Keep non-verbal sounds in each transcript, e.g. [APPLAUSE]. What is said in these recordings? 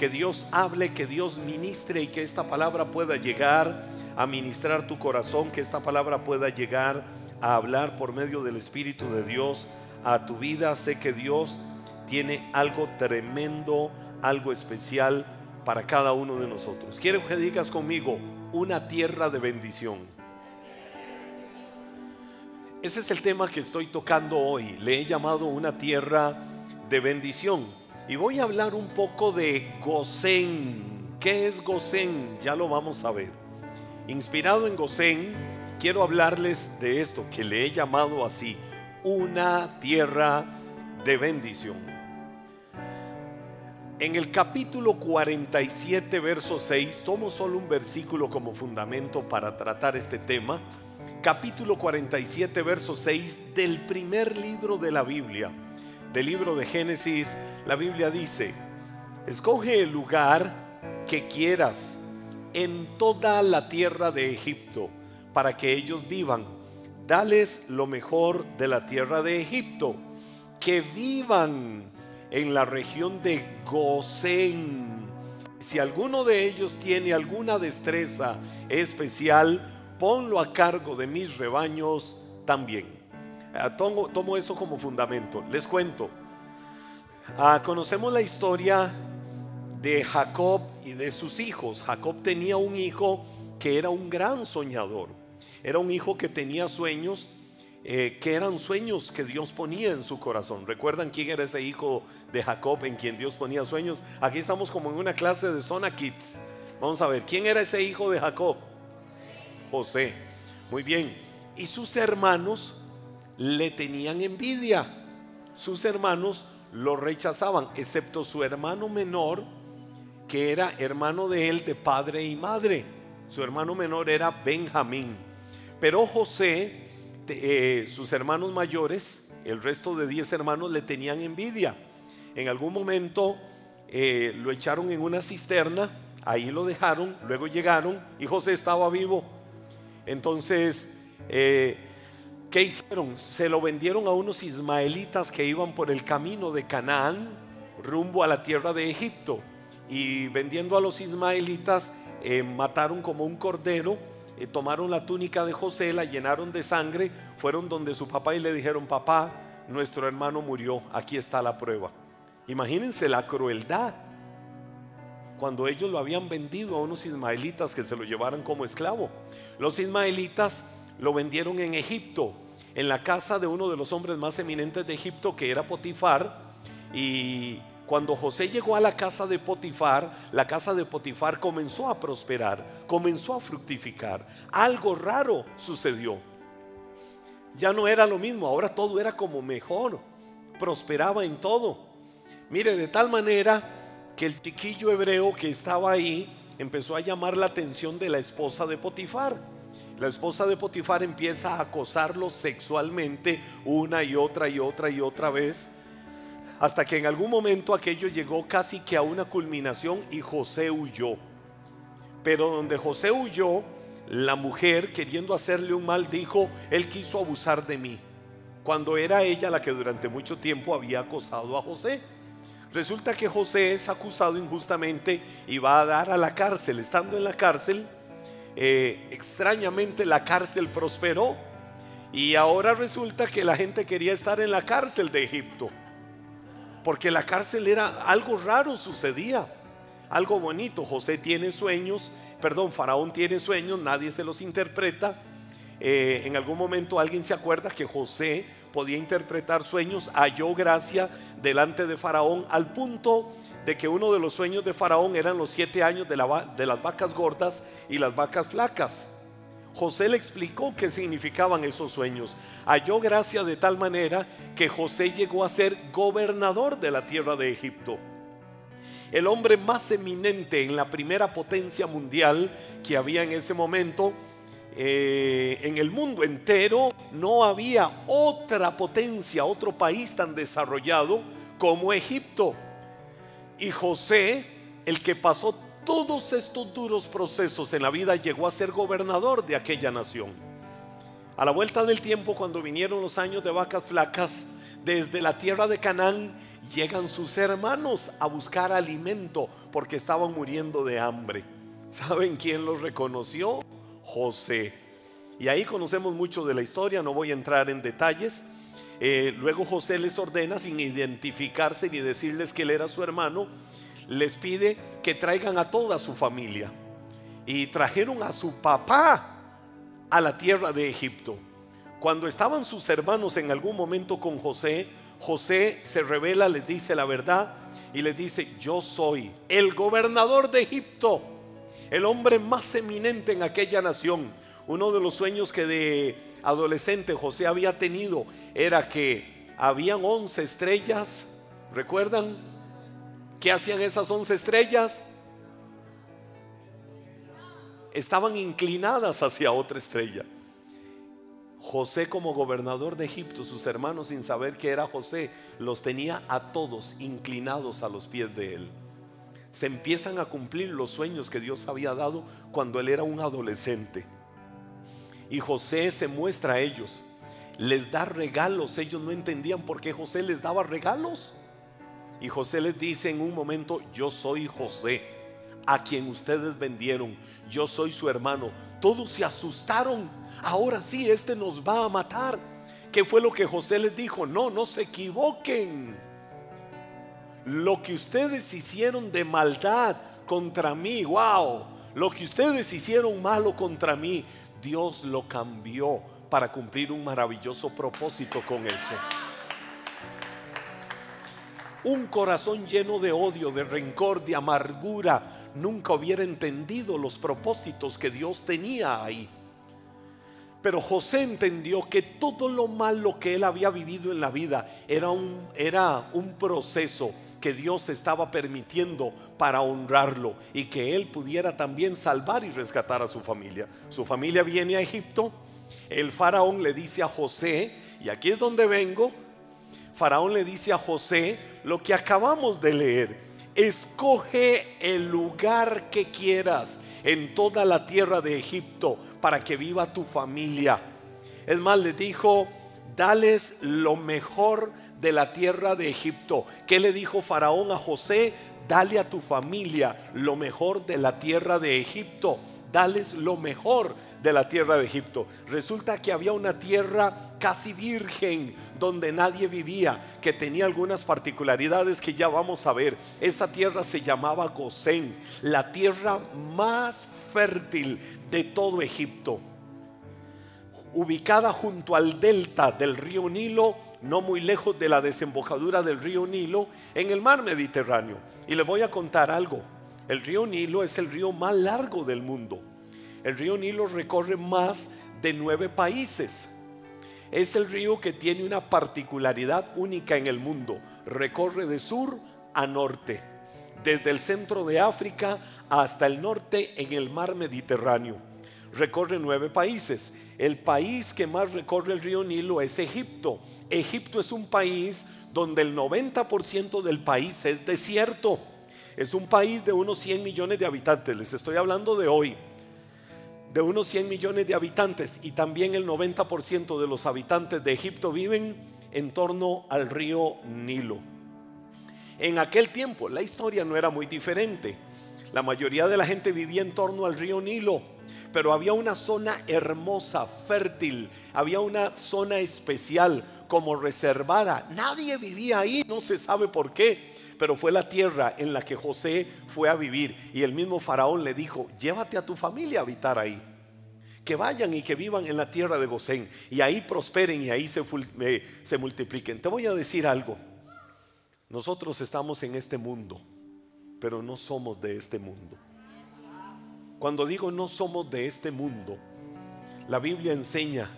que Dios hable, que Dios ministre y que esta palabra pueda llegar a ministrar tu corazón, que esta palabra pueda llegar a hablar por medio del Espíritu de Dios a tu vida. Sé que Dios tiene algo tremendo, algo especial para cada uno de nosotros. Quiero que digas conmigo, una tierra de bendición. Ese es el tema que estoy tocando hoy. Le he llamado una tierra de bendición. Y voy a hablar un poco de Gosén. ¿Qué es Gosén? Ya lo vamos a ver. Inspirado en Gosén, quiero hablarles de esto que le he llamado así, una tierra de bendición. En el capítulo 47, verso 6, tomo solo un versículo como fundamento para tratar este tema capítulo 47, verso 6 del primer libro de la Biblia, del libro de Génesis, la Biblia dice, escoge el lugar que quieras en toda la tierra de Egipto para que ellos vivan. Dales lo mejor de la tierra de Egipto, que vivan en la región de Gosén. Si alguno de ellos tiene alguna destreza especial, ponlo a cargo de mis rebaños también. Ah, tomo, eso como fundamento. Les cuento. Ah, conocemos la historia de Jacob y de sus hijos. Jacob tenía un hijo que era un gran soñador. Era un hijo que tenía sueños, eh, que eran sueños que Dios ponía en su corazón. ¿Recuerdan quién era ese hijo de Jacob en quien Dios ponía sueños? Aquí estamos como en una clase de Zona Kids. Vamos a ver, ¿quién era ese hijo de Jacob? José. Muy bien. Y sus hermanos le tenían envidia. Sus hermanos lo rechazaban, excepto su hermano menor, que era hermano de él de padre y madre. Su hermano menor era Benjamín. Pero José, eh, sus hermanos mayores, el resto de diez hermanos le tenían envidia. En algún momento eh, lo echaron en una cisterna, ahí lo dejaron, luego llegaron y José estaba vivo. Entonces, eh, ¿qué hicieron? Se lo vendieron a unos ismaelitas que iban por el camino de Canaán rumbo a la tierra de Egipto. Y vendiendo a los ismaelitas, eh, mataron como un cordero, eh, tomaron la túnica de José, la llenaron de sangre, fueron donde su papá y le dijeron, papá, nuestro hermano murió, aquí está la prueba. Imagínense la crueldad cuando ellos lo habían vendido a unos ismaelitas que se lo llevaran como esclavo. Los ismaelitas lo vendieron en Egipto, en la casa de uno de los hombres más eminentes de Egipto, que era Potifar. Y cuando José llegó a la casa de Potifar, la casa de Potifar comenzó a prosperar, comenzó a fructificar. Algo raro sucedió. Ya no era lo mismo, ahora todo era como mejor, prosperaba en todo. Mire, de tal manera que el chiquillo hebreo que estaba ahí empezó a llamar la atención de la esposa de Potifar. La esposa de Potifar empieza a acosarlo sexualmente una y otra y otra y otra vez, hasta que en algún momento aquello llegó casi que a una culminación y José huyó. Pero donde José huyó, la mujer queriendo hacerle un mal dijo, él quiso abusar de mí, cuando era ella la que durante mucho tiempo había acosado a José. Resulta que José es acusado injustamente y va a dar a la cárcel. Estando en la cárcel, eh, extrañamente la cárcel prosperó y ahora resulta que la gente quería estar en la cárcel de Egipto. Porque la cárcel era algo raro, sucedía. Algo bonito. José tiene sueños, perdón, Faraón tiene sueños, nadie se los interpreta. Eh, en algún momento alguien se acuerda que José podía interpretar sueños, halló gracia delante de Faraón al punto que uno de los sueños de Faraón eran los siete años de, de las vacas gordas y las vacas flacas. José le explicó qué significaban esos sueños. Halló gracia de tal manera que José llegó a ser gobernador de la tierra de Egipto. El hombre más eminente en la primera potencia mundial que había en ese momento eh, en el mundo entero no había otra potencia, otro país tan desarrollado como Egipto. Y José, el que pasó todos estos duros procesos en la vida, llegó a ser gobernador de aquella nación. A la vuelta del tiempo, cuando vinieron los años de vacas flacas, desde la tierra de Canaán llegan sus hermanos a buscar alimento porque estaban muriendo de hambre. ¿Saben quién los reconoció? José. Y ahí conocemos mucho de la historia, no voy a entrar en detalles. Eh, luego José les ordena, sin identificarse ni decirles que él era su hermano, les pide que traigan a toda su familia. Y trajeron a su papá a la tierra de Egipto. Cuando estaban sus hermanos en algún momento con José, José se revela, les dice la verdad y les dice, yo soy el gobernador de Egipto, el hombre más eminente en aquella nación. Uno de los sueños que de adolescente José había tenido era que habían 11 estrellas, ¿recuerdan? ¿Qué hacían esas 11 estrellas? Estaban inclinadas hacia otra estrella. José como gobernador de Egipto, sus hermanos sin saber que era José, los tenía a todos inclinados a los pies de él. Se empiezan a cumplir los sueños que Dios había dado cuando él era un adolescente. Y José se muestra a ellos, les da regalos, ellos no entendían por qué José les daba regalos. Y José les dice en un momento, yo soy José, a quien ustedes vendieron, yo soy su hermano. Todos se asustaron ahora sí, este nos va a matar. ¿Qué fue lo que José les dijo? No, no se equivoquen. Lo que ustedes hicieron de maldad contra mí, wow, lo que ustedes hicieron malo contra mí, Dios lo cambió para cumplir un maravilloso propósito con eso. Un corazón lleno de odio, de rencor, de amargura, nunca hubiera entendido los propósitos que Dios tenía ahí. Pero José entendió que todo lo malo que él había vivido en la vida era un, era un proceso que Dios estaba permitiendo para honrarlo y que él pudiera también salvar y rescatar a su familia. Su familia viene a Egipto, el faraón le dice a José, y aquí es donde vengo, faraón le dice a José lo que acabamos de leer escoge el lugar que quieras en toda la tierra de Egipto para que viva tu familia. Es más, le dijo, dales lo mejor de la tierra de Egipto. ¿Qué le dijo Faraón a José? Dale a tu familia lo mejor de la tierra de Egipto dales lo mejor de la tierra de Egipto. Resulta que había una tierra casi virgen donde nadie vivía, que tenía algunas particularidades que ya vamos a ver. Esa tierra se llamaba Gosén, la tierra más fértil de todo Egipto. Ubicada junto al delta del río Nilo, no muy lejos de la desembocadura del río Nilo, en el mar Mediterráneo. Y le voy a contar algo. El río Nilo es el río más largo del mundo. El río Nilo recorre más de nueve países. Es el río que tiene una particularidad única en el mundo. Recorre de sur a norte, desde el centro de África hasta el norte en el mar Mediterráneo. Recorre nueve países. El país que más recorre el río Nilo es Egipto. Egipto es un país donde el 90% del país es desierto. Es un país de unos 100 millones de habitantes, les estoy hablando de hoy, de unos 100 millones de habitantes y también el 90% de los habitantes de Egipto viven en torno al río Nilo. En aquel tiempo la historia no era muy diferente. La mayoría de la gente vivía en torno al río Nilo, pero había una zona hermosa, fértil, había una zona especial como reservada. Nadie vivía ahí, no se sabe por qué pero fue la tierra en la que José fue a vivir. Y el mismo faraón le dijo, llévate a tu familia a habitar ahí. Que vayan y que vivan en la tierra de Gosén. Y ahí prosperen y ahí se, se multipliquen. Te voy a decir algo. Nosotros estamos en este mundo, pero no somos de este mundo. Cuando digo no somos de este mundo, la Biblia enseña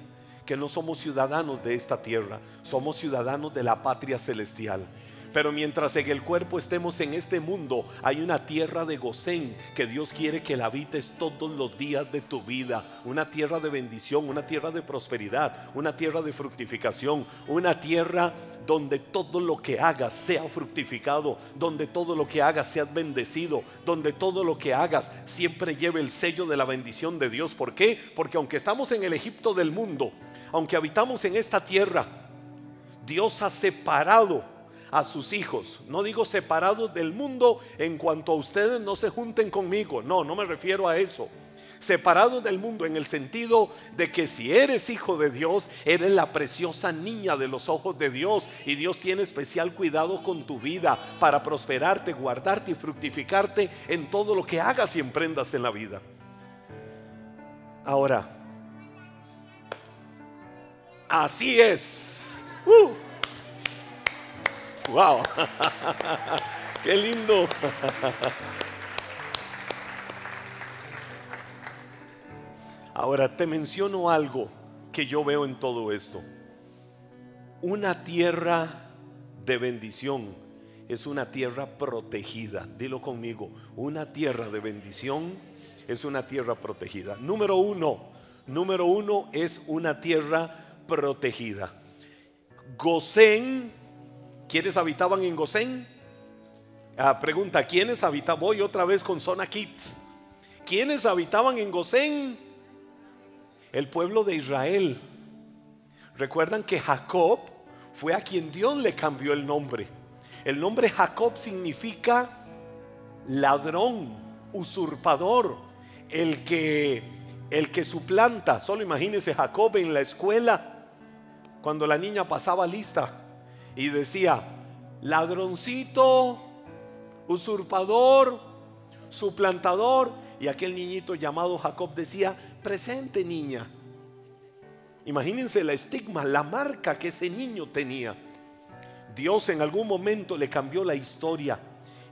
que no somos ciudadanos de esta tierra, somos ciudadanos de la patria celestial. Pero mientras en el cuerpo estemos en este mundo, hay una tierra de Gosén que Dios quiere que la habites todos los días de tu vida. Una tierra de bendición, una tierra de prosperidad, una tierra de fructificación, una tierra donde todo lo que hagas sea fructificado, donde todo lo que hagas sea bendecido, donde todo lo que hagas siempre lleve el sello de la bendición de Dios. ¿Por qué? Porque aunque estamos en el Egipto del mundo, aunque habitamos en esta tierra, Dios ha separado a sus hijos. No digo separados del mundo en cuanto a ustedes no se junten conmigo. No, no me refiero a eso. Separados del mundo en el sentido de que si eres hijo de Dios, eres la preciosa niña de los ojos de Dios y Dios tiene especial cuidado con tu vida para prosperarte, guardarte y fructificarte en todo lo que hagas y emprendas en la vida. Ahora, así es. Uh. Wow, [LAUGHS] qué lindo. [LAUGHS] Ahora te menciono algo que yo veo en todo esto. Una tierra de bendición es una tierra protegida. Dilo conmigo, una tierra de bendición es una tierra protegida. Número uno, número uno es una tierra protegida. Gosén, ¿quiénes habitaban en Gosén? Ah, pregunta, ¿quiénes habitaban? Voy otra vez con Zona Kids. ¿Quiénes habitaban en Gosén? el pueblo de Israel. Recuerdan que Jacob fue a quien Dios le cambió el nombre. El nombre Jacob significa ladrón, usurpador, el que el que suplanta. Solo imagínese Jacob en la escuela cuando la niña pasaba lista y decía, ladroncito, usurpador, suplantador, y aquel niñito llamado Jacob decía, presente niña. Imagínense la estigma, la marca que ese niño tenía. Dios en algún momento le cambió la historia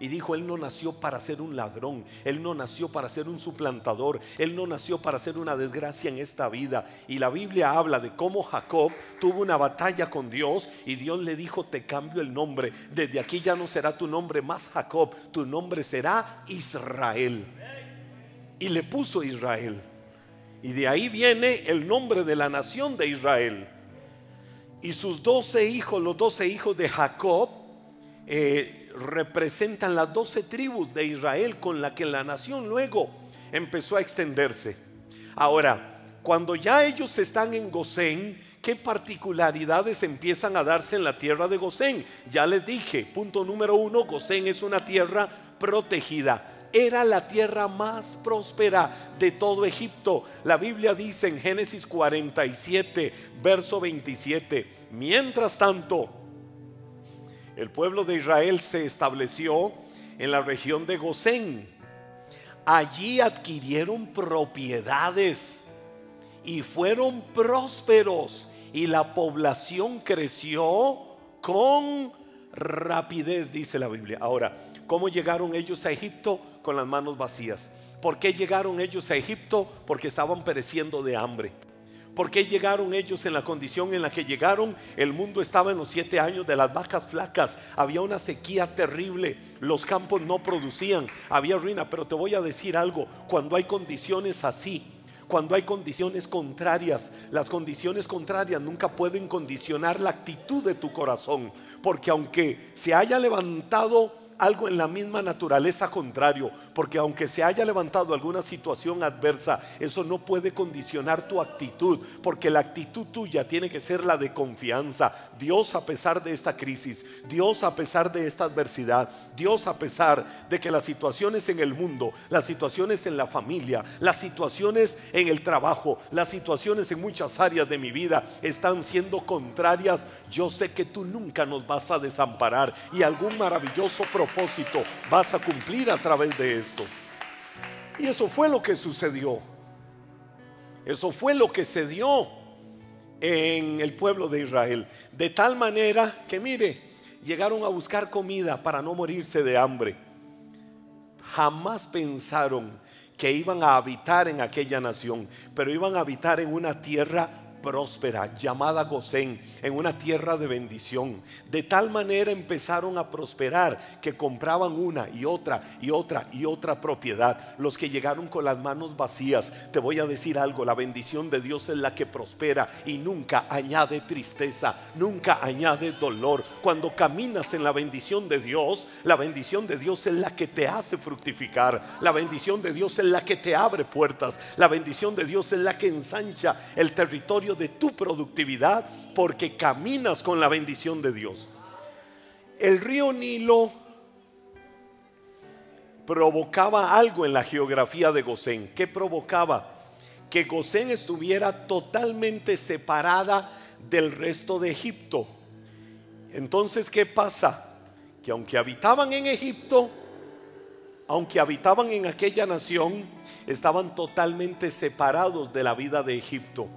y dijo, Él no nació para ser un ladrón, Él no nació para ser un suplantador, Él no nació para ser una desgracia en esta vida. Y la Biblia habla de cómo Jacob tuvo una batalla con Dios y Dios le dijo, te cambio el nombre, desde aquí ya no será tu nombre más Jacob, tu nombre será Israel. Y le puso Israel. Y de ahí viene el nombre de la nación de Israel. Y sus doce hijos, los doce hijos de Jacob, eh, representan las doce tribus de Israel con la que la nación luego empezó a extenderse. Ahora, cuando ya ellos están en Gosén, ¿qué particularidades empiezan a darse en la tierra de Gosén? Ya les dije, punto número uno, Gosén es una tierra protegida era la tierra más próspera de todo Egipto. La Biblia dice en Génesis 47, verso 27, mientras tanto, el pueblo de Israel se estableció en la región de Gosén. Allí adquirieron propiedades y fueron prósperos y la población creció con rapidez, dice la Biblia. Ahora, ¿cómo llegaron ellos a Egipto? Con las manos vacías. ¿Por qué llegaron ellos a Egipto? Porque estaban pereciendo de hambre. ¿Por qué llegaron ellos en la condición en la que llegaron? El mundo estaba en los siete años de las vacas flacas. Había una sequía terrible. Los campos no producían. Había ruina. Pero te voy a decir algo. Cuando hay condiciones así, cuando hay condiciones contrarias. Las condiciones contrarias nunca pueden condicionar la actitud de tu corazón, porque aunque se haya levantado algo en la misma naturaleza contrario, porque aunque se haya levantado alguna situación adversa, eso no puede condicionar tu actitud, porque la actitud tuya tiene que ser la de confianza. Dios a pesar de esta crisis, Dios a pesar de esta adversidad, Dios a pesar de que las situaciones en el mundo, las situaciones en la familia, las situaciones en el trabajo, las situaciones en muchas áreas de mi vida están siendo contrarias, yo sé que tú nunca nos vas a desamparar y algún maravilloso propósito vas a cumplir a través de esto. Y eso fue lo que sucedió. Eso fue lo que se dio en el pueblo de Israel. De tal manera que, mire, llegaron a buscar comida para no morirse de hambre. Jamás pensaron que iban a habitar en aquella nación, pero iban a habitar en una tierra próspera, llamada Gosén, en una tierra de bendición. De tal manera empezaron a prosperar que compraban una y otra y otra y otra propiedad. Los que llegaron con las manos vacías, te voy a decir algo, la bendición de Dios es la que prospera y nunca añade tristeza, nunca añade dolor. Cuando caminas en la bendición de Dios, la bendición de Dios es la que te hace fructificar, la bendición de Dios es la que te abre puertas, la bendición de Dios es la que ensancha el territorio de tu productividad porque caminas con la bendición de Dios. El río Nilo provocaba algo en la geografía de Gosén. ¿Qué provocaba? Que Gosén estuviera totalmente separada del resto de Egipto. Entonces, ¿qué pasa? Que aunque habitaban en Egipto, aunque habitaban en aquella nación, estaban totalmente separados de la vida de Egipto,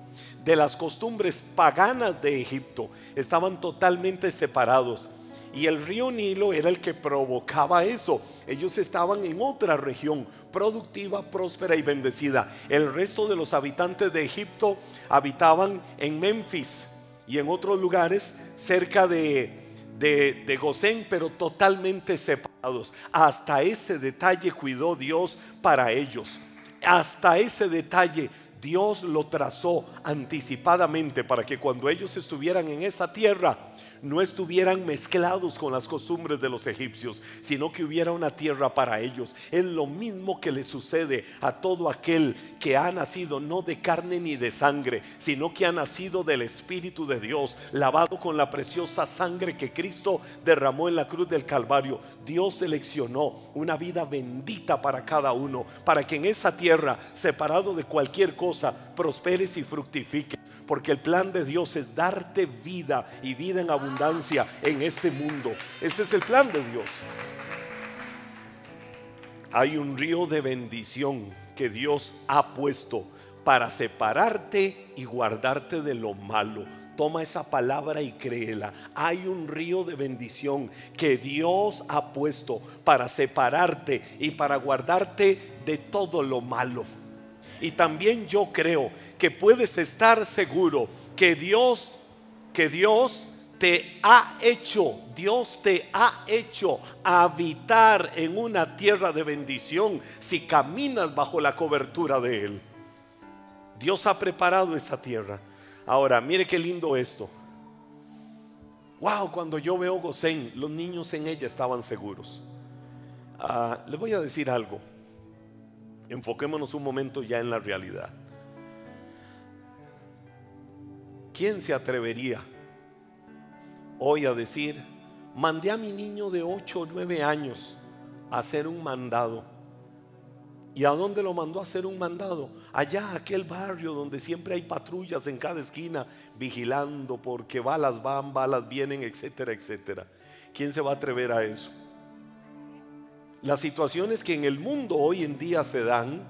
de las costumbres paganas de Egipto, estaban totalmente separados. Y el río Nilo era el que provocaba eso. Ellos estaban en otra región productiva, próspera y bendecida. El resto de los habitantes de Egipto habitaban en Memphis y en otros lugares cerca de, de, de Gosén, pero totalmente separados. Hasta ese detalle cuidó Dios para ellos. Hasta ese detalle Dios lo trazó anticipadamente para que cuando ellos estuvieran en esa tierra, no estuvieran mezclados con las costumbres de los egipcios, sino que hubiera una tierra para ellos. Es lo mismo que le sucede a todo aquel que ha nacido no de carne ni de sangre, sino que ha nacido del Espíritu de Dios, lavado con la preciosa sangre que Cristo derramó en la cruz del Calvario. Dios seleccionó una vida bendita para cada uno, para que en esa tierra, separado de cualquier cosa, prosperes y fructifiques porque el plan de Dios es darte vida y vida en abundancia en este mundo. Ese es el plan de Dios. Hay un río de bendición que Dios ha puesto para separarte y guardarte de lo malo. Toma esa palabra y créela. Hay un río de bendición que Dios ha puesto para separarte y para guardarte de todo lo malo. Y también yo creo que puedes estar seguro que Dios, que Dios te ha hecho, Dios te ha hecho habitar en una tierra de bendición si caminas bajo la cobertura de Él. Dios ha preparado esa tierra. Ahora, mire qué lindo esto. Wow, cuando yo veo Gosén, los niños en ella estaban seguros. Ah, le voy a decir algo. Enfoquémonos un momento ya en la realidad. ¿Quién se atrevería hoy a decir, mandé a mi niño de 8 o 9 años a hacer un mandado? ¿Y a dónde lo mandó a hacer un mandado? Allá, aquel barrio donde siempre hay patrullas en cada esquina vigilando porque balas van, balas vienen, etcétera, etcétera. ¿Quién se va a atrever a eso? Las situaciones que en el mundo hoy en día se dan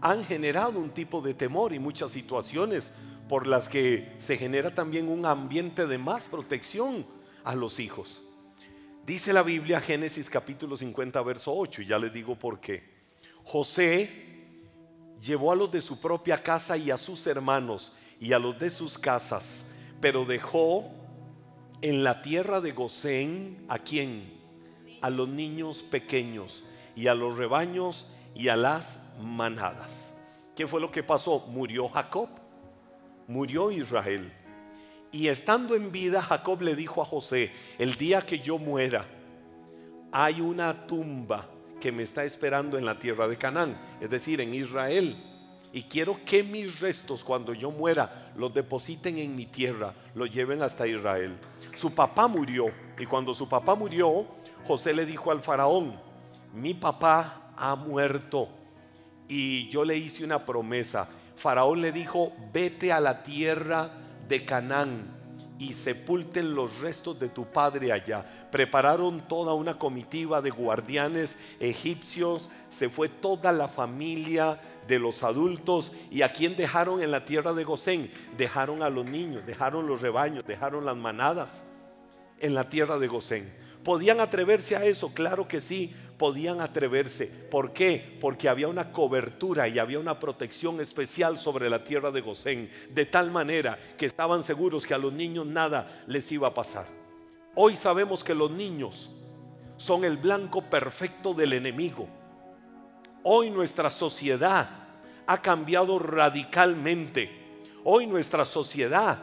han generado un tipo de temor y muchas situaciones por las que se genera también un ambiente de más protección a los hijos. Dice la Biblia Génesis capítulo 50 verso 8 y ya les digo por qué. José llevó a los de su propia casa y a sus hermanos y a los de sus casas, pero dejó en la tierra de Gosén a quien a los niños pequeños y a los rebaños y a las manadas. ¿Qué fue lo que pasó? Murió Jacob, murió Israel. Y estando en vida, Jacob le dijo a José, el día que yo muera, hay una tumba que me está esperando en la tierra de Canaán, es decir, en Israel. Y quiero que mis restos, cuando yo muera, los depositen en mi tierra, los lleven hasta Israel. Su papá murió, y cuando su papá murió, José le dijo al faraón, mi papá ha muerto y yo le hice una promesa. Faraón le dijo, vete a la tierra de Canaán y sepulten los restos de tu padre allá. Prepararon toda una comitiva de guardianes egipcios, se fue toda la familia de los adultos y a quien dejaron en la tierra de Gosén, dejaron a los niños, dejaron los rebaños, dejaron las manadas en la tierra de Gosén. ¿Podían atreverse a eso? Claro que sí, podían atreverse. ¿Por qué? Porque había una cobertura y había una protección especial sobre la tierra de Gosén, de tal manera que estaban seguros que a los niños nada les iba a pasar. Hoy sabemos que los niños son el blanco perfecto del enemigo. Hoy nuestra sociedad ha cambiado radicalmente. Hoy nuestra sociedad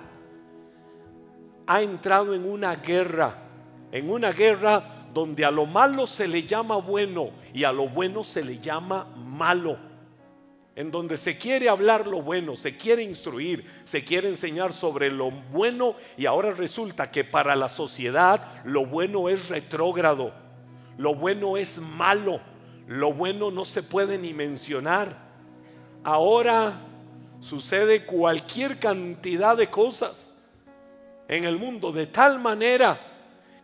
ha entrado en una guerra en una guerra donde a lo malo se le llama bueno y a lo bueno se le llama malo. en donde se quiere hablar lo bueno, se quiere instruir, se quiere enseñar sobre lo bueno y ahora resulta que para la sociedad lo bueno es retrógrado, lo bueno es malo, lo bueno no se puede ni mencionar. Ahora sucede cualquier cantidad de cosas en el mundo de tal manera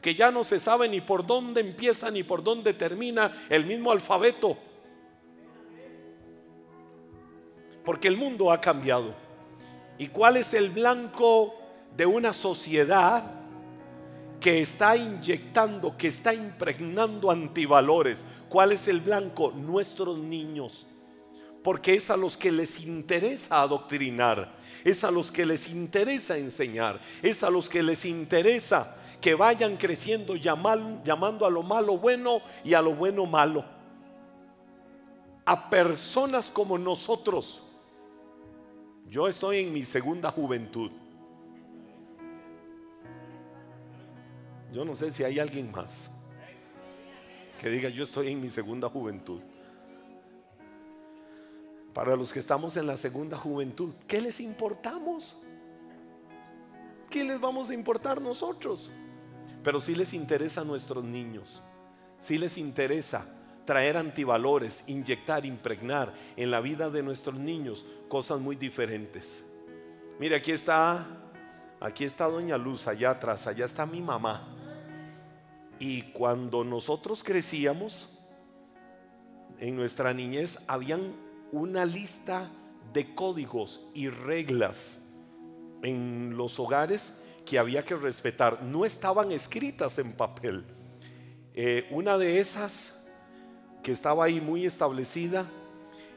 que ya no se sabe ni por dónde empieza ni por dónde termina el mismo alfabeto. porque el mundo ha cambiado. ¿Y cuál es el blanco de una sociedad que está inyectando, que está impregnando antivalores? ¿Cuál es el blanco? Nuestros niños. Porque es a los que les interesa adoctrinar, es a los que les interesa enseñar, es a los que les interesa que vayan creciendo llamando a lo malo bueno y a lo bueno malo. A personas como nosotros yo estoy en mi segunda juventud. Yo no sé si hay alguien más que diga yo estoy en mi segunda juventud. Para los que estamos en la segunda juventud, ¿qué les importamos? ¿Qué les vamos a importar nosotros? Pero si les interesa a nuestros niños, si les interesa traer antivalores, inyectar, impregnar en la vida de nuestros niños cosas muy diferentes. Mire, aquí está, aquí está Doña Luz, allá atrás, allá está mi mamá. Y cuando nosotros crecíamos, en nuestra niñez, habían una lista de códigos y reglas en los hogares que había que respetar. No estaban escritas en papel. Eh, una de esas que estaba ahí muy establecida,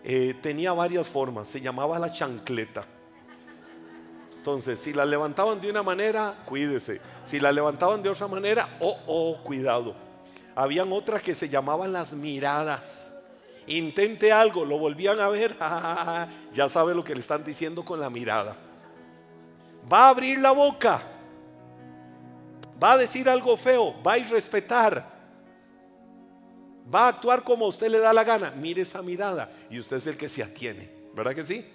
eh, tenía varias formas, se llamaba la chancleta. Entonces, si la levantaban de una manera, cuídese. Si la levantaban de otra manera, oh, oh, cuidado. Habían otras que se llamaban las miradas. Intente algo, lo volvían a ver, [LAUGHS] ya sabe lo que le están diciendo con la mirada. Va a abrir la boca, va a decir algo feo, va a irrespetar, va a actuar como usted le da la gana. Mire esa mirada y usted es el que se atiene. ¿Verdad que sí?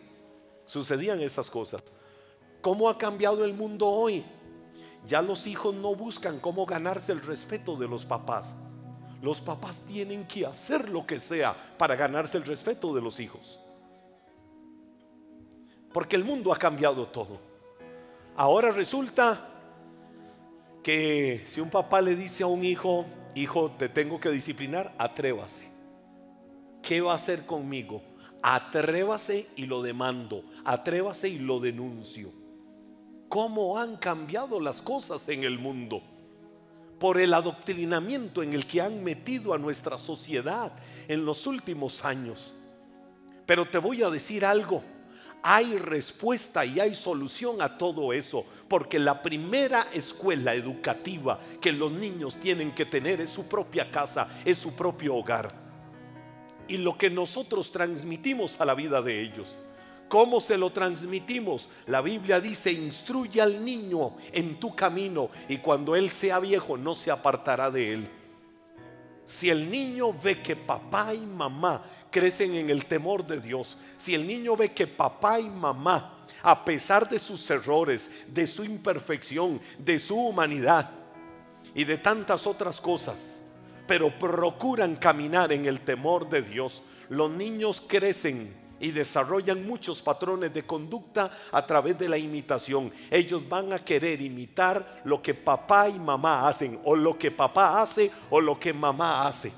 Sucedían esas cosas. ¿Cómo ha cambiado el mundo hoy? Ya los hijos no buscan cómo ganarse el respeto de los papás. Los papás tienen que hacer lo que sea para ganarse el respeto de los hijos. Porque el mundo ha cambiado todo. Ahora resulta que si un papá le dice a un hijo, hijo, te tengo que disciplinar, atrévase. ¿Qué va a hacer conmigo? Atrévase y lo demando, atrévase y lo denuncio. ¿Cómo han cambiado las cosas en el mundo? Por el adoctrinamiento en el que han metido a nuestra sociedad en los últimos años. Pero te voy a decir algo hay respuesta y hay solución a todo eso, porque la primera escuela educativa que los niños tienen que tener es su propia casa, es su propio hogar. Y lo que nosotros transmitimos a la vida de ellos. ¿Cómo se lo transmitimos? La Biblia dice, instruye al niño en tu camino y cuando él sea viejo no se apartará de él. Si el niño ve que papá y mamá crecen en el temor de Dios, si el niño ve que papá y mamá, a pesar de sus errores, de su imperfección, de su humanidad y de tantas otras cosas, pero procuran caminar en el temor de Dios, los niños crecen y desarrollan muchos patrones de conducta a través de la imitación. Ellos van a querer imitar lo que papá y mamá hacen, o lo que papá hace, o lo que mamá hace.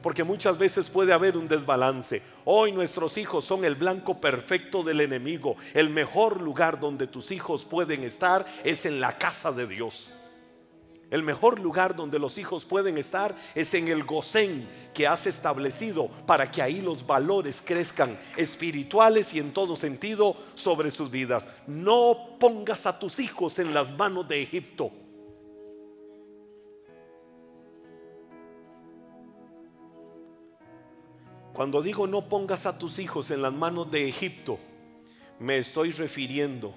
Porque muchas veces puede haber un desbalance. Hoy nuestros hijos son el blanco perfecto del enemigo. El mejor lugar donde tus hijos pueden estar es en la casa de Dios. El mejor lugar donde los hijos pueden estar es en el gocén que has establecido para que ahí los valores crezcan espirituales y en todo sentido sobre sus vidas. No pongas a tus hijos en las manos de Egipto. Cuando digo no pongas a tus hijos en las manos de Egipto, me estoy refiriendo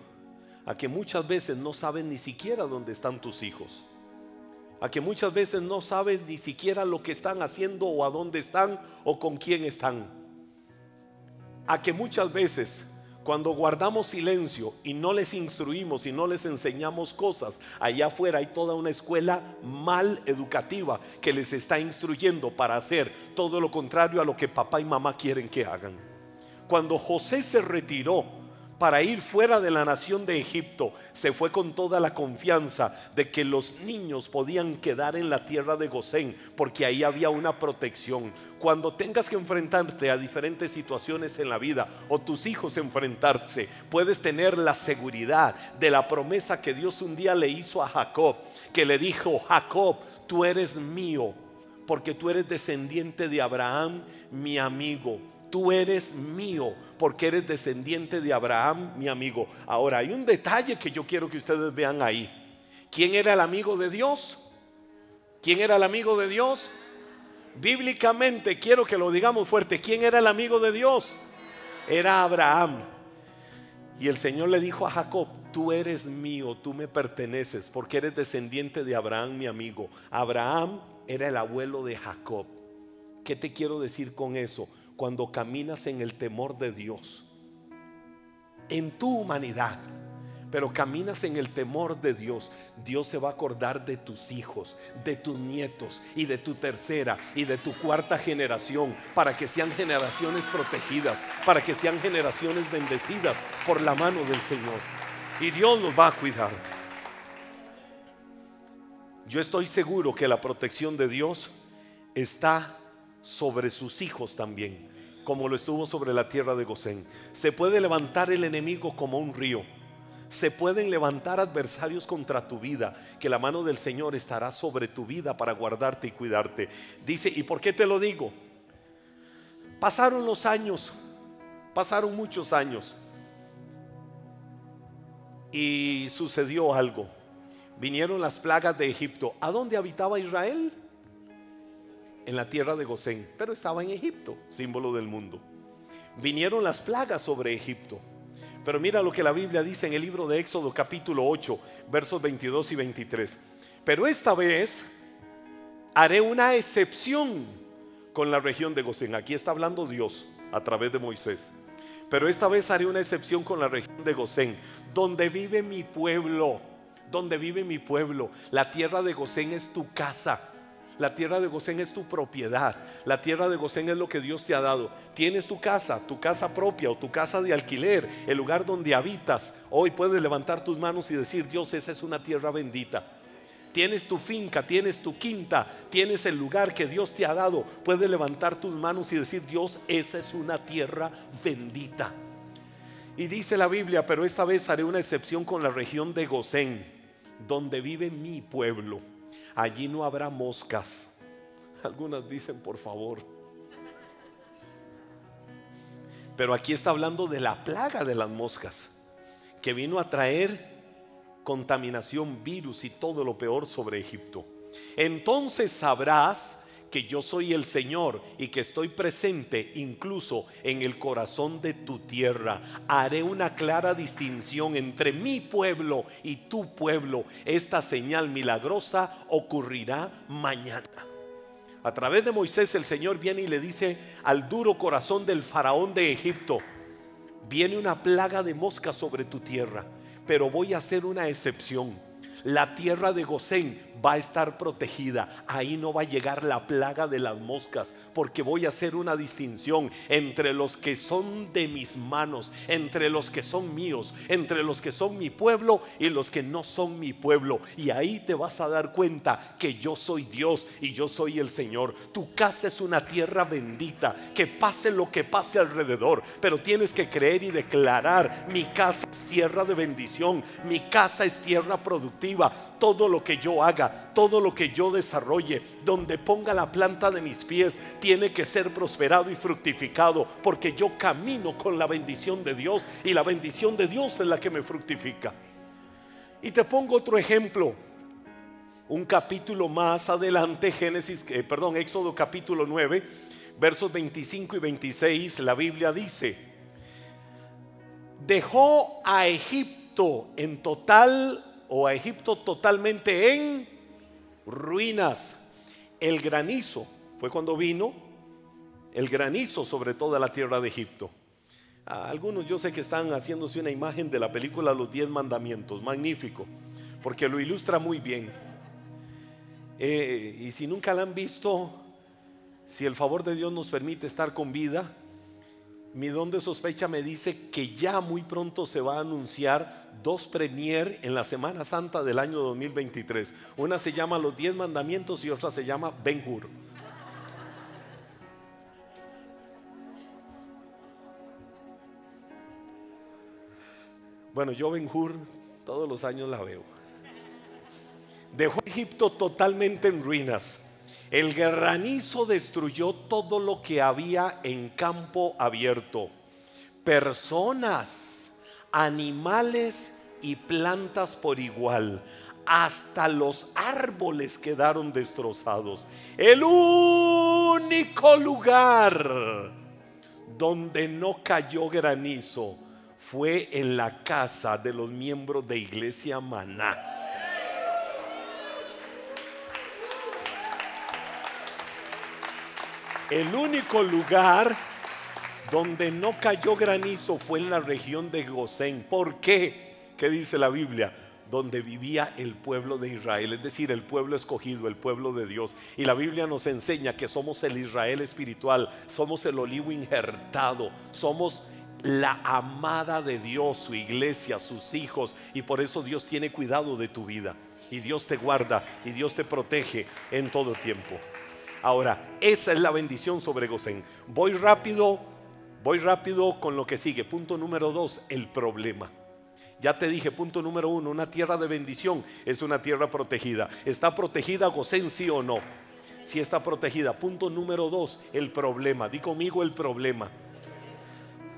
a que muchas veces no saben ni siquiera dónde están tus hijos a que muchas veces no sabes ni siquiera lo que están haciendo o a dónde están o con quién están. a que muchas veces cuando guardamos silencio y no les instruimos y no les enseñamos cosas, allá afuera hay toda una escuela mal educativa que les está instruyendo para hacer todo lo contrario a lo que papá y mamá quieren que hagan. Cuando José se retiró para ir fuera de la nación de Egipto, se fue con toda la confianza de que los niños podían quedar en la tierra de Gosén, porque ahí había una protección. Cuando tengas que enfrentarte a diferentes situaciones en la vida o tus hijos enfrentarse, puedes tener la seguridad de la promesa que Dios un día le hizo a Jacob, que le dijo, Jacob, tú eres mío, porque tú eres descendiente de Abraham, mi amigo tú eres mío porque eres descendiente de Abraham, mi amigo. Ahora, hay un detalle que yo quiero que ustedes vean ahí. ¿Quién era el amigo de Dios? ¿Quién era el amigo de Dios? Bíblicamente, quiero que lo digamos fuerte, ¿quién era el amigo de Dios? Era Abraham. Y el Señor le dijo a Jacob, tú eres mío, tú me perteneces, porque eres descendiente de Abraham, mi amigo. Abraham era el abuelo de Jacob. ¿Qué te quiero decir con eso? Cuando caminas en el temor de Dios, en tu humanidad, pero caminas en el temor de Dios, Dios se va a acordar de tus hijos, de tus nietos y de tu tercera y de tu cuarta generación, para que sean generaciones protegidas, para que sean generaciones bendecidas por la mano del Señor. Y Dios nos va a cuidar. Yo estoy seguro que la protección de Dios está sobre sus hijos también, como lo estuvo sobre la tierra de Gosén. Se puede levantar el enemigo como un río. Se pueden levantar adversarios contra tu vida, que la mano del Señor estará sobre tu vida para guardarte y cuidarte. Dice, ¿y por qué te lo digo? Pasaron los años, pasaron muchos años y sucedió algo. Vinieron las plagas de Egipto. ¿A dónde habitaba Israel? En la tierra de Gosén, pero estaba en Egipto, símbolo del mundo. Vinieron las plagas sobre Egipto. Pero mira lo que la Biblia dice en el libro de Éxodo capítulo 8, versos 22 y 23. Pero esta vez haré una excepción con la región de Gosén. Aquí está hablando Dios a través de Moisés. Pero esta vez haré una excepción con la región de Gosén, donde vive mi pueblo, donde vive mi pueblo. La tierra de Gosén es tu casa la tierra de Gosén es tu propiedad. La tierra de Gosén es lo que Dios te ha dado. Tienes tu casa, tu casa propia o tu casa de alquiler, el lugar donde habitas. Hoy puedes levantar tus manos y decir, Dios, esa es una tierra bendita. Tienes tu finca, tienes tu quinta, tienes el lugar que Dios te ha dado. Puedes levantar tus manos y decir, Dios, esa es una tierra bendita. Y dice la Biblia, pero esta vez haré una excepción con la región de Gosén, donde vive mi pueblo allí no habrá moscas. Algunas dicen, por favor. Pero aquí está hablando de la plaga de las moscas, que vino a traer contaminación, virus y todo lo peor sobre Egipto. Entonces sabrás que yo soy el Señor y que estoy presente incluso en el corazón de tu tierra. Haré una clara distinción entre mi pueblo y tu pueblo. Esta señal milagrosa ocurrirá mañana. A través de Moisés el Señor viene y le dice al duro corazón del faraón de Egipto, viene una plaga de moscas sobre tu tierra, pero voy a hacer una excepción. La tierra de Gosén va a estar protegida. Ahí no va a llegar la plaga de las moscas, porque voy a hacer una distinción entre los que son de mis manos, entre los que son míos, entre los que son mi pueblo y los que no son mi pueblo. Y ahí te vas a dar cuenta que yo soy Dios y yo soy el Señor. Tu casa es una tierra bendita, que pase lo que pase alrededor, pero tienes que creer y declarar, mi casa es tierra de bendición, mi casa es tierra productiva, todo lo que yo haga todo lo que yo desarrolle, donde ponga la planta de mis pies, tiene que ser prosperado y fructificado, porque yo camino con la bendición de Dios y la bendición de Dios es la que me fructifica. Y te pongo otro ejemplo. Un capítulo más adelante, Génesis, eh, perdón, Éxodo capítulo 9, versos 25 y 26, la Biblia dice, dejó a Egipto en total o a Egipto totalmente en ruinas. El granizo fue cuando vino el granizo sobre toda la tierra de Egipto. algunos yo sé que están haciéndose una imagen de la película Los Diez Mandamientos, magnífico, porque lo ilustra muy bien. Eh, y si nunca la han visto, si el favor de Dios nos permite estar con vida, mi don de sospecha me dice que ya muy pronto se va a anunciar dos premier en la Semana Santa del año 2023. Una se llama Los Diez Mandamientos y otra se llama Ben Hur. Bueno, yo Ben Hur todos los años la veo. Dejó Egipto totalmente en ruinas. El granizo destruyó todo lo que había en campo abierto. Personas, animales y plantas por igual. Hasta los árboles quedaron destrozados. El único lugar donde no cayó granizo fue en la casa de los miembros de Iglesia Maná. El único lugar donde no cayó granizo fue en la región de Gosén. ¿Por qué? ¿Qué dice la Biblia? Donde vivía el pueblo de Israel, es decir, el pueblo escogido, el pueblo de Dios. Y la Biblia nos enseña que somos el Israel espiritual, somos el olivo injertado, somos la amada de Dios, su iglesia, sus hijos, y por eso Dios tiene cuidado de tu vida. Y Dios te guarda y Dios te protege en todo tiempo. Ahora, esa es la bendición sobre Gosén. Voy rápido, voy rápido con lo que sigue. Punto número dos, el problema. Ya te dije, punto número uno, una tierra de bendición es una tierra protegida. ¿Está protegida Gosén, sí o no? Si está protegida. Punto número dos, el problema. Di conmigo el problema.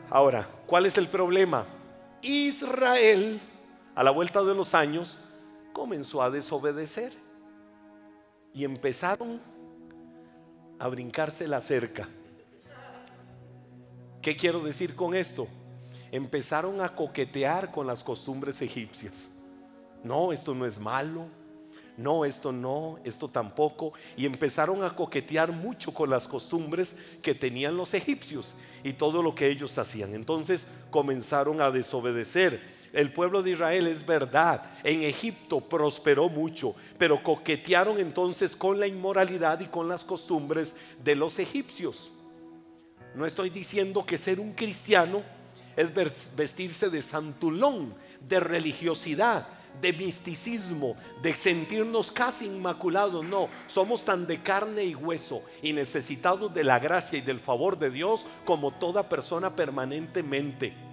Ahora, ¿cuál es el problema? Israel, a la vuelta de los años, comenzó a desobedecer y empezaron a brincarse la cerca. ¿Qué quiero decir con esto? Empezaron a coquetear con las costumbres egipcias. No, esto no es malo no, esto no, esto tampoco. Y empezaron a coquetear mucho con las costumbres que tenían los egipcios y todo lo que ellos hacían. Entonces comenzaron a desobedecer. El pueblo de Israel es verdad, en Egipto prosperó mucho, pero coquetearon entonces con la inmoralidad y con las costumbres de los egipcios. No estoy diciendo que ser un cristiano es vestirse de santulón, de religiosidad, de misticismo, de sentirnos casi inmaculados. No, somos tan de carne y hueso y necesitados de la gracia y del favor de Dios como toda persona permanentemente.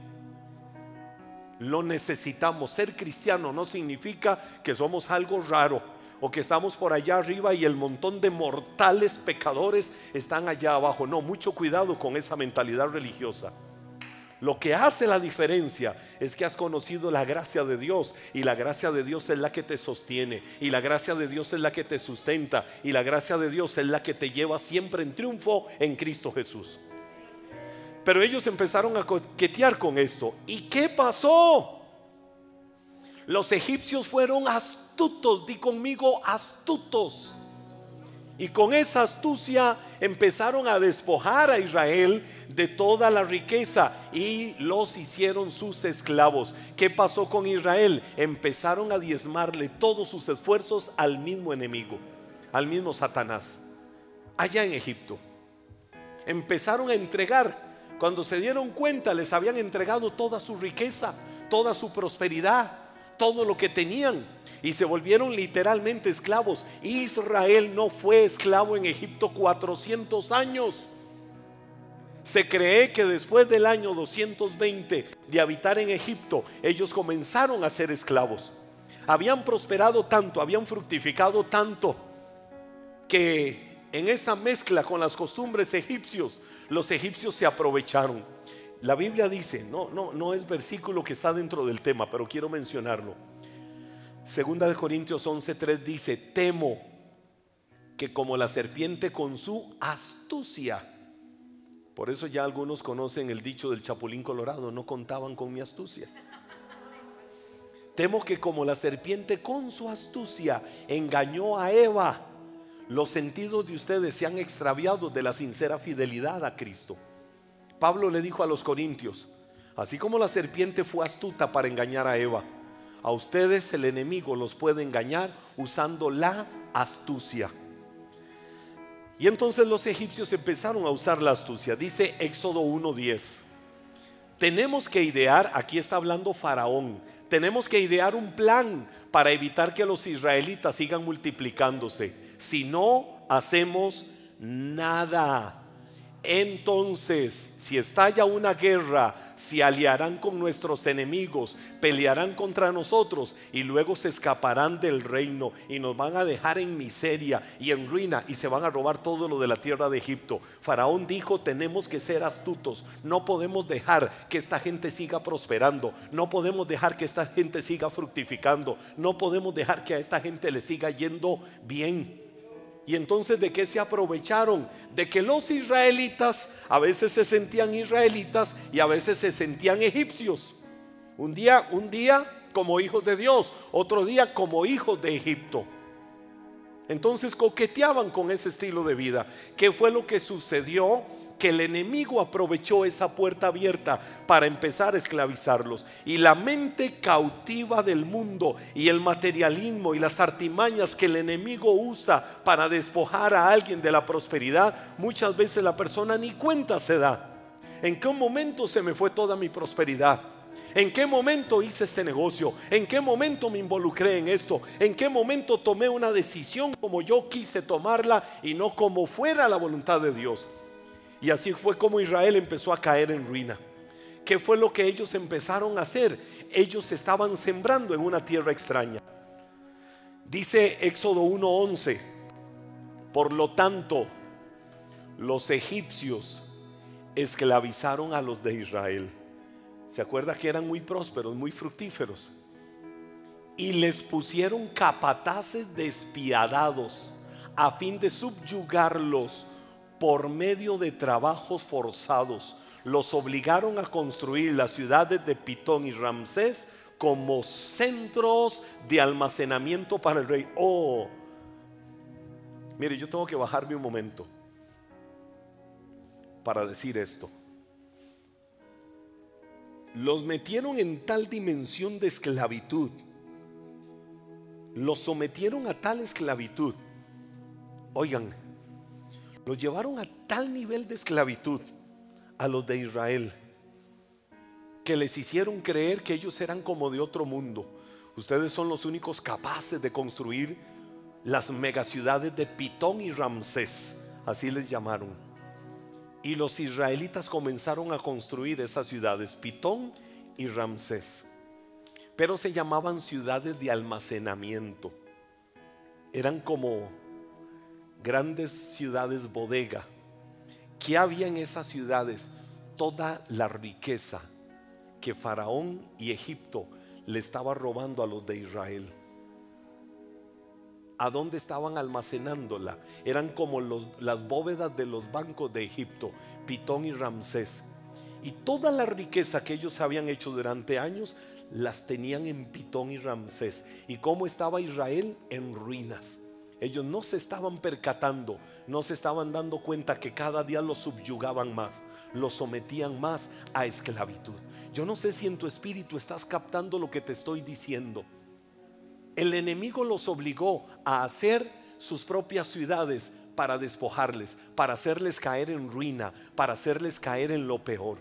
Lo necesitamos. Ser cristiano no significa que somos algo raro o que estamos por allá arriba y el montón de mortales pecadores están allá abajo. No, mucho cuidado con esa mentalidad religiosa. Lo que hace la diferencia es que has conocido la gracia de Dios y la gracia de Dios es la que te sostiene y la gracia de Dios es la que te sustenta y la gracia de Dios es la que te lleva siempre en triunfo en Cristo Jesús. Pero ellos empezaron a coquetear con esto. ¿Y qué pasó? Los egipcios fueron astutos, di conmigo astutos. Y con esa astucia empezaron a despojar a Israel de toda la riqueza y los hicieron sus esclavos. ¿Qué pasó con Israel? Empezaron a diezmarle todos sus esfuerzos al mismo enemigo, al mismo Satanás, allá en Egipto. Empezaron a entregar. Cuando se dieron cuenta les habían entregado toda su riqueza, toda su prosperidad, todo lo que tenían y se volvieron literalmente esclavos. Israel no fue esclavo en Egipto 400 años. Se cree que después del año 220 de habitar en Egipto, ellos comenzaron a ser esclavos. Habían prosperado tanto, habían fructificado tanto, que en esa mezcla con las costumbres egipcios, los egipcios se aprovecharon. La Biblia dice, no, no, no es versículo que está dentro del tema, pero quiero mencionarlo. Segunda de Corintios 11:3 dice, temo que como la serpiente con su astucia, por eso ya algunos conocen el dicho del chapulín colorado, no contaban con mi astucia. Temo que como la serpiente con su astucia engañó a Eva, los sentidos de ustedes se han extraviado de la sincera fidelidad a Cristo. Pablo le dijo a los corintios, Así como la serpiente fue astuta para engañar a Eva, a ustedes el enemigo los puede engañar usando la astucia. Y entonces los egipcios empezaron a usar la astucia. Dice Éxodo 1.10. Tenemos que idear, aquí está hablando Faraón, tenemos que idear un plan para evitar que los israelitas sigan multiplicándose. Si no hacemos nada. Entonces, si estalla una guerra, se aliarán con nuestros enemigos, pelearán contra nosotros y luego se escaparán del reino y nos van a dejar en miseria y en ruina y se van a robar todo lo de la tierra de Egipto. Faraón dijo, tenemos que ser astutos, no podemos dejar que esta gente siga prosperando, no podemos dejar que esta gente siga fructificando, no podemos dejar que a esta gente le siga yendo bien. Y entonces de qué se aprovecharon? De que los israelitas a veces se sentían israelitas y a veces se sentían egipcios. Un día, un día como hijos de Dios, otro día como hijos de Egipto. Entonces coqueteaban con ese estilo de vida. ¿Qué fue lo que sucedió? Que el enemigo aprovechó esa puerta abierta para empezar a esclavizarlos. Y la mente cautiva del mundo y el materialismo y las artimañas que el enemigo usa para despojar a alguien de la prosperidad, muchas veces la persona ni cuenta se da. ¿En qué momento se me fue toda mi prosperidad? ¿En qué momento hice este negocio? ¿En qué momento me involucré en esto? ¿En qué momento tomé una decisión como yo quise tomarla y no como fuera la voluntad de Dios? Y así fue como Israel empezó a caer en ruina. ¿Qué fue lo que ellos empezaron a hacer? Ellos estaban sembrando en una tierra extraña. Dice Éxodo 1:11, por lo tanto, los egipcios esclavizaron a los de Israel. ¿Se acuerda que eran muy prósperos, muy fructíferos? Y les pusieron capataces despiadados a fin de subyugarlos por medio de trabajos forzados. Los obligaron a construir las ciudades de Pitón y Ramsés como centros de almacenamiento para el rey. Oh, mire, yo tengo que bajarme un momento para decir esto. Los metieron en tal dimensión de esclavitud. Los sometieron a tal esclavitud. Oigan, los llevaron a tal nivel de esclavitud a los de Israel que les hicieron creer que ellos eran como de otro mundo. Ustedes son los únicos capaces de construir las megaciudades de Pitón y Ramsés, así les llamaron. Y los israelitas comenzaron a construir esas ciudades, Pitón y Ramsés. Pero se llamaban ciudades de almacenamiento. Eran como grandes ciudades bodega. que había en esas ciudades? Toda la riqueza que Faraón y Egipto le estaba robando a los de Israel. ¿A dónde estaban almacenándola? Eran como las bóvedas de los bancos de Egipto, Pitón y Ramsés. Y toda la riqueza que ellos habían hecho durante años las tenían en Pitón y Ramsés. ¿Y cómo estaba Israel? En ruinas. Ellos no se estaban percatando, no se estaban dando cuenta que cada día los subyugaban más, los sometían más a esclavitud. Yo no sé si en tu espíritu estás captando lo que te estoy diciendo. El enemigo los obligó a hacer sus propias ciudades para despojarles, para hacerles caer en ruina, para hacerles caer en lo peor.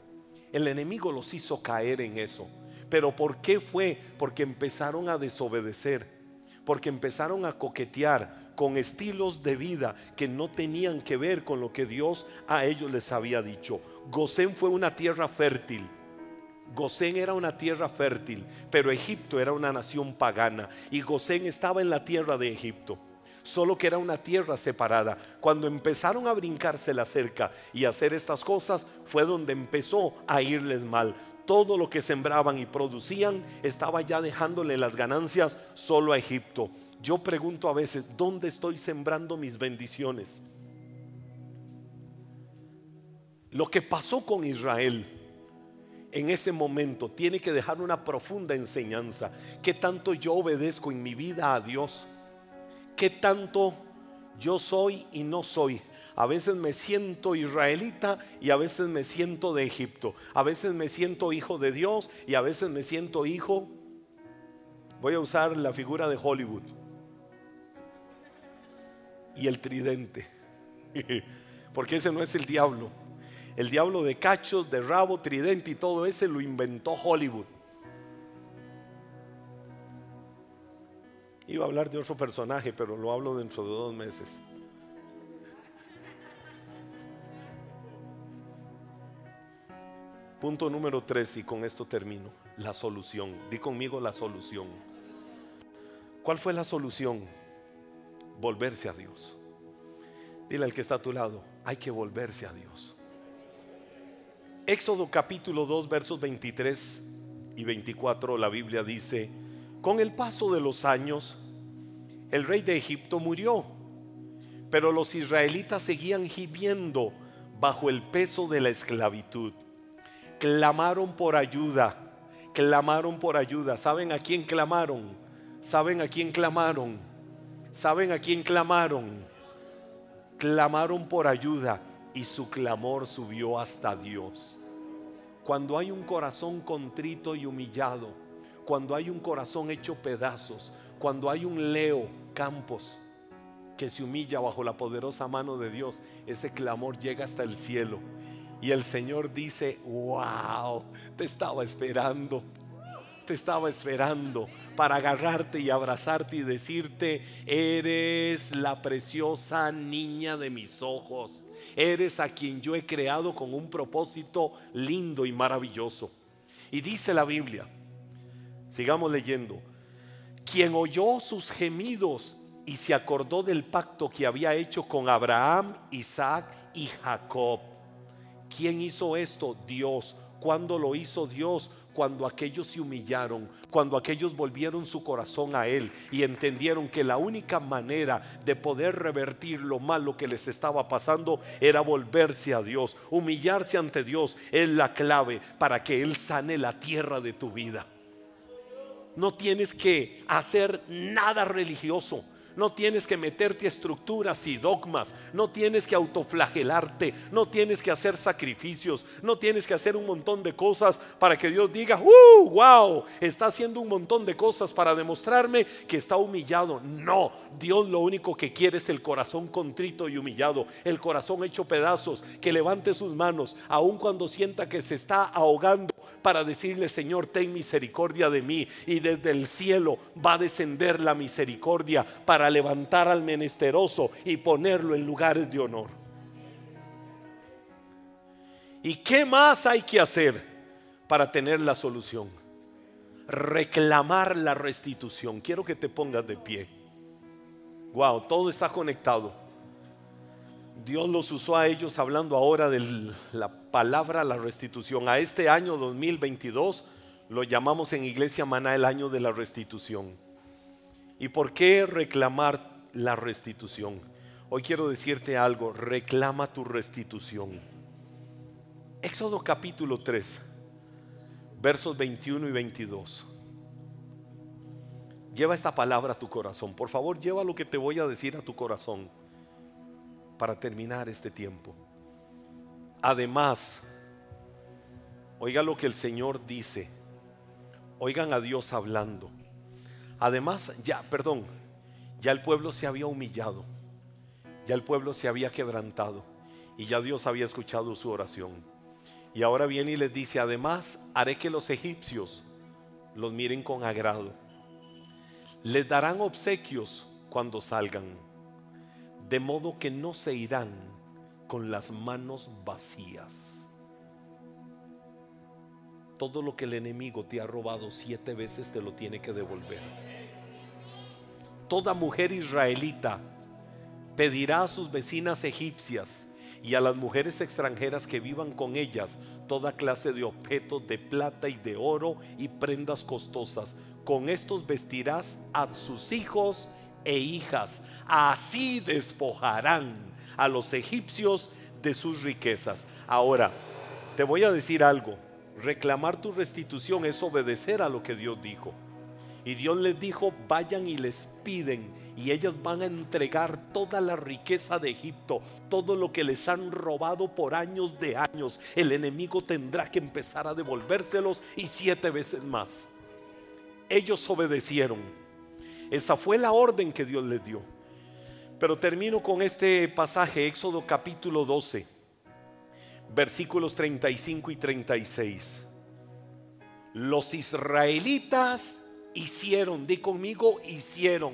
El enemigo los hizo caer en eso. Pero ¿por qué fue? Porque empezaron a desobedecer, porque empezaron a coquetear, con estilos de vida que no tenían que ver con lo que Dios a ellos les había dicho. Gosén fue una tierra fértil. Gosén era una tierra fértil, pero Egipto era una nación pagana y Gosén estaba en la tierra de Egipto solo que era una tierra separada. Cuando empezaron a brincarse la cerca y hacer estas cosas, fue donde empezó a irles mal. Todo lo que sembraban y producían estaba ya dejándole las ganancias solo a Egipto. Yo pregunto a veces, ¿dónde estoy sembrando mis bendiciones? Lo que pasó con Israel en ese momento tiene que dejar una profunda enseñanza. ¿Qué tanto yo obedezco en mi vida a Dios? ¿Qué tanto yo soy y no soy? A veces me siento israelita y a veces me siento de Egipto. A veces me siento hijo de Dios y a veces me siento hijo. Voy a usar la figura de Hollywood. Y el tridente. [LAUGHS] Porque ese no es el diablo. El diablo de cachos, de rabo, tridente y todo ese lo inventó Hollywood. Iba a hablar de otro personaje, pero lo hablo dentro de dos meses. Punto número tres, y con esto termino. La solución. Di conmigo la solución. ¿Cuál fue la solución? Volverse a Dios. Dile al que está a tu lado, hay que volverse a Dios. Éxodo capítulo 2 versos 23 y 24 la Biblia dice, con el paso de los años, el rey de Egipto murió, pero los israelitas seguían gimiendo bajo el peso de la esclavitud. Clamaron por ayuda, clamaron por ayuda. ¿Saben a quién clamaron? ¿Saben a quién clamaron? ¿Saben a quién clamaron? Clamaron por ayuda y su clamor subió hasta Dios. Cuando hay un corazón contrito y humillado, cuando hay un corazón hecho pedazos, cuando hay un Leo Campos que se humilla bajo la poderosa mano de Dios, ese clamor llega hasta el cielo. Y el Señor dice, wow, te estaba esperando, te estaba esperando para agarrarte y abrazarte y decirte, eres la preciosa niña de mis ojos, eres a quien yo he creado con un propósito lindo y maravilloso. Y dice la Biblia, sigamos leyendo, quien oyó sus gemidos y se acordó del pacto que había hecho con Abraham, Isaac y Jacob. ¿Quién hizo esto? Dios. ¿Cuándo lo hizo Dios? Cuando aquellos se humillaron, cuando aquellos volvieron su corazón a Él y entendieron que la única manera de poder revertir lo malo que les estaba pasando era volverse a Dios. Humillarse ante Dios es la clave para que Él sane la tierra de tu vida. No tienes que hacer nada religioso. No tienes que meterte estructuras y dogmas. No tienes que autoflagelarte. No tienes que hacer sacrificios. No tienes que hacer un montón de cosas para que Dios diga, ¡Uh! ¡Wow! Está haciendo un montón de cosas para demostrarme que está humillado. No, Dios lo único que quiere es el corazón contrito y humillado. El corazón hecho pedazos. Que levante sus manos, aun cuando sienta que se está ahogando, para decirle, Señor, ten misericordia de mí. Y desde el cielo va a descender la misericordia para levantar al menesteroso y ponerlo en lugares de honor. ¿Y qué más hay que hacer para tener la solución? Reclamar la restitución. Quiero que te pongas de pie. Wow, todo está conectado. Dios los usó a ellos hablando ahora de la palabra la restitución. A este año 2022 lo llamamos en Iglesia Maná el año de la restitución. ¿Y por qué reclamar la restitución? Hoy quiero decirte algo, reclama tu restitución. Éxodo capítulo 3, versos 21 y 22. Lleva esta palabra a tu corazón. Por favor, lleva lo que te voy a decir a tu corazón para terminar este tiempo. Además, oiga lo que el Señor dice. Oigan a Dios hablando. Además, ya, perdón, ya el pueblo se había humillado, ya el pueblo se había quebrantado y ya Dios había escuchado su oración. Y ahora viene y les dice, además haré que los egipcios los miren con agrado. Les darán obsequios cuando salgan, de modo que no se irán con las manos vacías todo lo que el enemigo te ha robado siete veces te lo tiene que devolver. Toda mujer israelita pedirá a sus vecinas egipcias y a las mujeres extranjeras que vivan con ellas toda clase de objetos de plata y de oro y prendas costosas. Con estos vestirás a sus hijos e hijas. Así despojarán a los egipcios de sus riquezas. Ahora, te voy a decir algo. Reclamar tu restitución es obedecer a lo que Dios dijo. Y Dios les dijo, vayan y les piden. Y ellos van a entregar toda la riqueza de Egipto, todo lo que les han robado por años de años. El enemigo tendrá que empezar a devolvérselos y siete veces más. Ellos obedecieron. Esa fue la orden que Dios les dio. Pero termino con este pasaje, Éxodo capítulo 12, versículos 35 y 36. Los israelitas hicieron, di conmigo, hicieron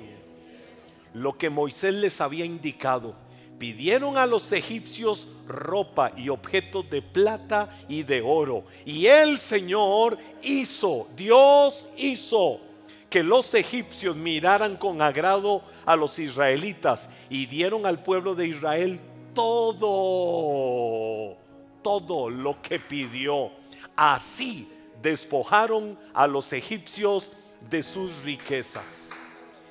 lo que Moisés les había indicado. Pidieron a los egipcios ropa y objetos de plata y de oro. Y el Señor hizo, Dios hizo que los egipcios miraran con agrado a los israelitas y dieron al pueblo de Israel todo, todo lo que pidió. Así despojaron a los egipcios de sus riquezas.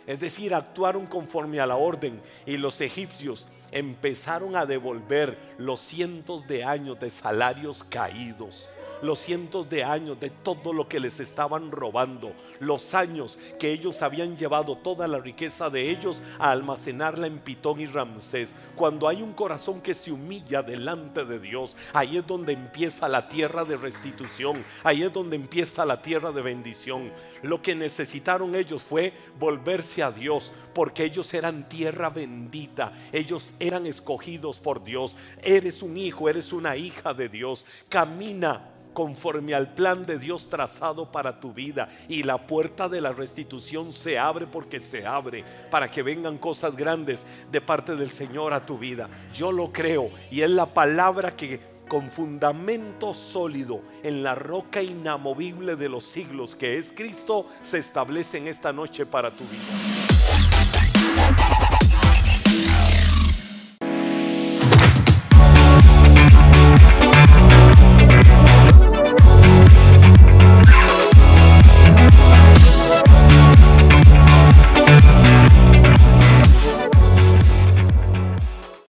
Es decir, actuaron conforme a la orden y los egipcios empezaron a devolver los cientos de años de salarios caídos los cientos de años de todo lo que les estaban robando, los años que ellos habían llevado toda la riqueza de ellos a almacenarla en Pitón y Ramsés. Cuando hay un corazón que se humilla delante de Dios, ahí es donde empieza la tierra de restitución, ahí es donde empieza la tierra de bendición. Lo que necesitaron ellos fue volverse a Dios, porque ellos eran tierra bendita, ellos eran escogidos por Dios. Eres un hijo, eres una hija de Dios. Camina conforme al plan de Dios trazado para tu vida. Y la puerta de la restitución se abre porque se abre para que vengan cosas grandes de parte del Señor a tu vida. Yo lo creo y es la palabra que con fundamento sólido en la roca inamovible de los siglos que es Cristo se establece en esta noche para tu vida.